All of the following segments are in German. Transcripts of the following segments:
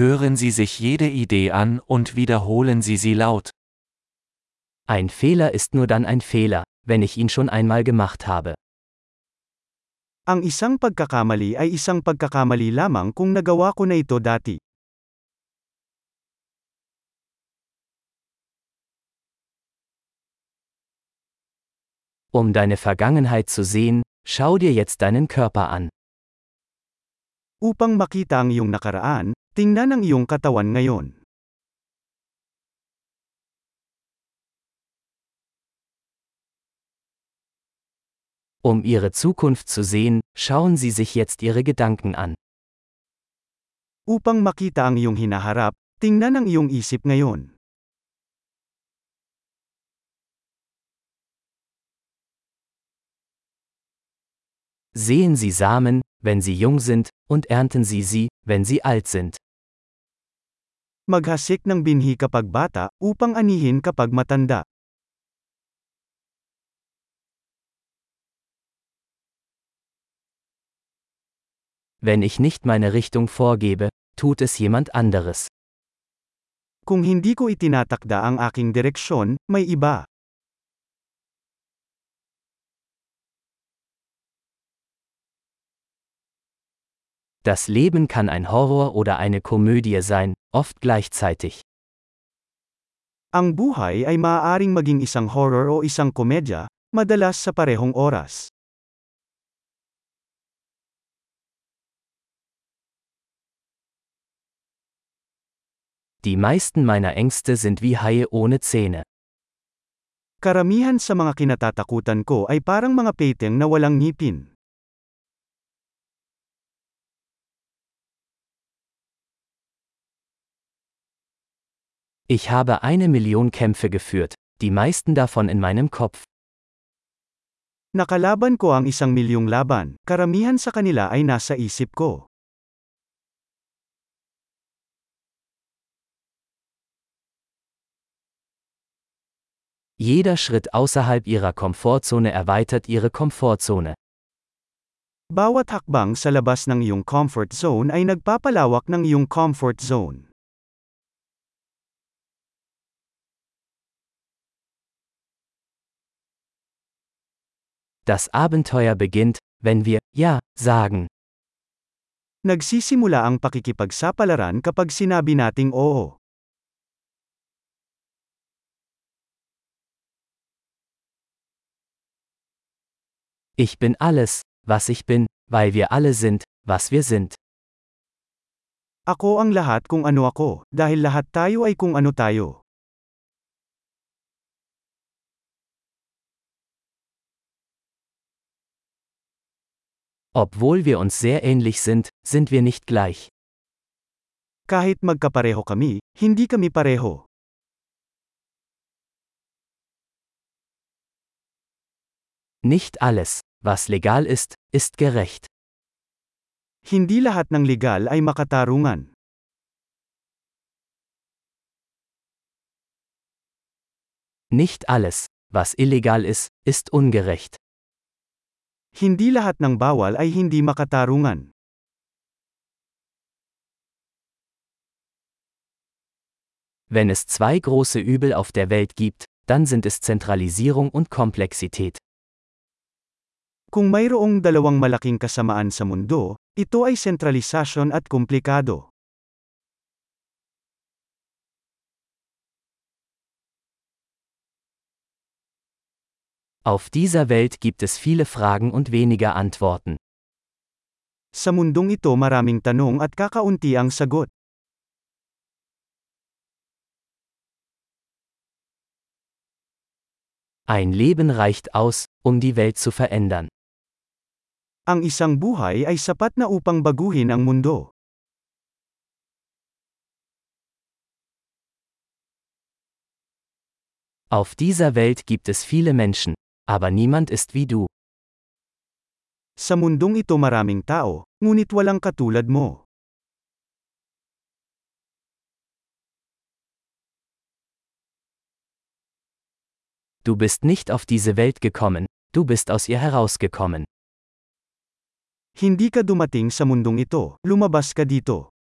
Hören Sie sich jede Idee an und wiederholen Sie sie laut. Ein Fehler ist nur dann ein Fehler, wenn ich ihn schon einmal gemacht habe. Ang isang pagkakamali ay isang pagkakamali lamang kung nagawa ko na ito dati. Um deine Vergangenheit zu sehen, schau dir jetzt deinen Körper an. Upang makita ang iyong nakaraan, tingnan ang iyong katawan ngayon. Um ihre Zukunft zu sehen, schauen Sie sich jetzt Ihre Gedanken an. Upang makita ang iyong hinaharap, tingnan ang iyong isip ngayon. Sehen Sie Samen, wenn sie jung sind, und ernten Sie sie, wenn sie alt sind. Maghasik ng binhi kapag bata, upang anihin kapag matanda. Wenn ich nicht meine Richtung vorgebe, tut es jemand anderes. Kung hindi ko itinatakda ang aking direksyon, may iba. Das Leben kann ein Horror oder eine Komödie sein, oft gleichzeitig. Ang buhay ay maaaring maging isang horror o isang komedya, madalas sa parehong oras. Die meisten meiner Ängste sind wie Haie ohne Zähne. Karamihan sa mga kinatatakutan ko ay parang mga peteng na walang ngipin. Ich habe eine Million Kämpfe geführt, die meisten davon in meinem Kopf. Nakalaban ko ang isang milyong laban, karamihan sa kanila ay nasa isip ko. Jeder Schritt außerhalb ihrer Komfortzone erweitert ihre Komfortzone. Bawat hakbang sa labas ng iyong comfort zone ay nagpapalawak ng iyong comfort zone. Das Abenteuer beginnt, wenn wir Ja sagen. Nagsisimula ang pakikipagsapalaran kapag sinabi nating oo. Ich bin alles, was ich bin, weil wir alle sind, was wir sind. Ako ang lahat kung ano ako, dahil lahat tayo ay kung ano tayo. Obwohl wir uns sehr ähnlich sind, sind wir nicht gleich. Kahit magkapareho kami, hindi kami pareho. Nicht alles, was legal ist, ist gerecht. Hindi lahat ng legal ay makatarungan. Nicht alles, was illegal ist, ist ungerecht. Hindi lahat ng bawal ay hindi makatarungan. Wenn es zwei große Übel auf der Welt gibt, dann sind es Zentralisierung und Komplexität. Kung mayroong dalawang malaking kasamaan sa mundo, ito ay sentralisasyon at komplikado. Auf dieser Welt gibt es viele Fragen und weniger Antworten. Sa mundong ito maraming tanong at kakaunti ang sagot. Ein Leben reicht aus, um die Welt zu verändern. Ang isang buhay ay sapat na upang baguhin ang mundo. Auf dieser Welt gibt es viele Menschen, aber niemand ist wie du. Sa mundong ito maraming tao, ngunit walang katulad mo. Du bist nicht auf diese Welt gekommen, du bist aus ihr herausgekommen. Hindi ka dumating sa mundong ito, lumabas ka dito.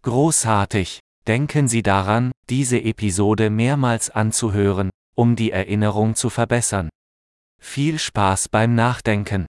Großartig! Denken Sie daran, diese Episode mehrmals anzuhören, um die Erinnerung zu verbessern. Viel Spaß beim Nachdenken!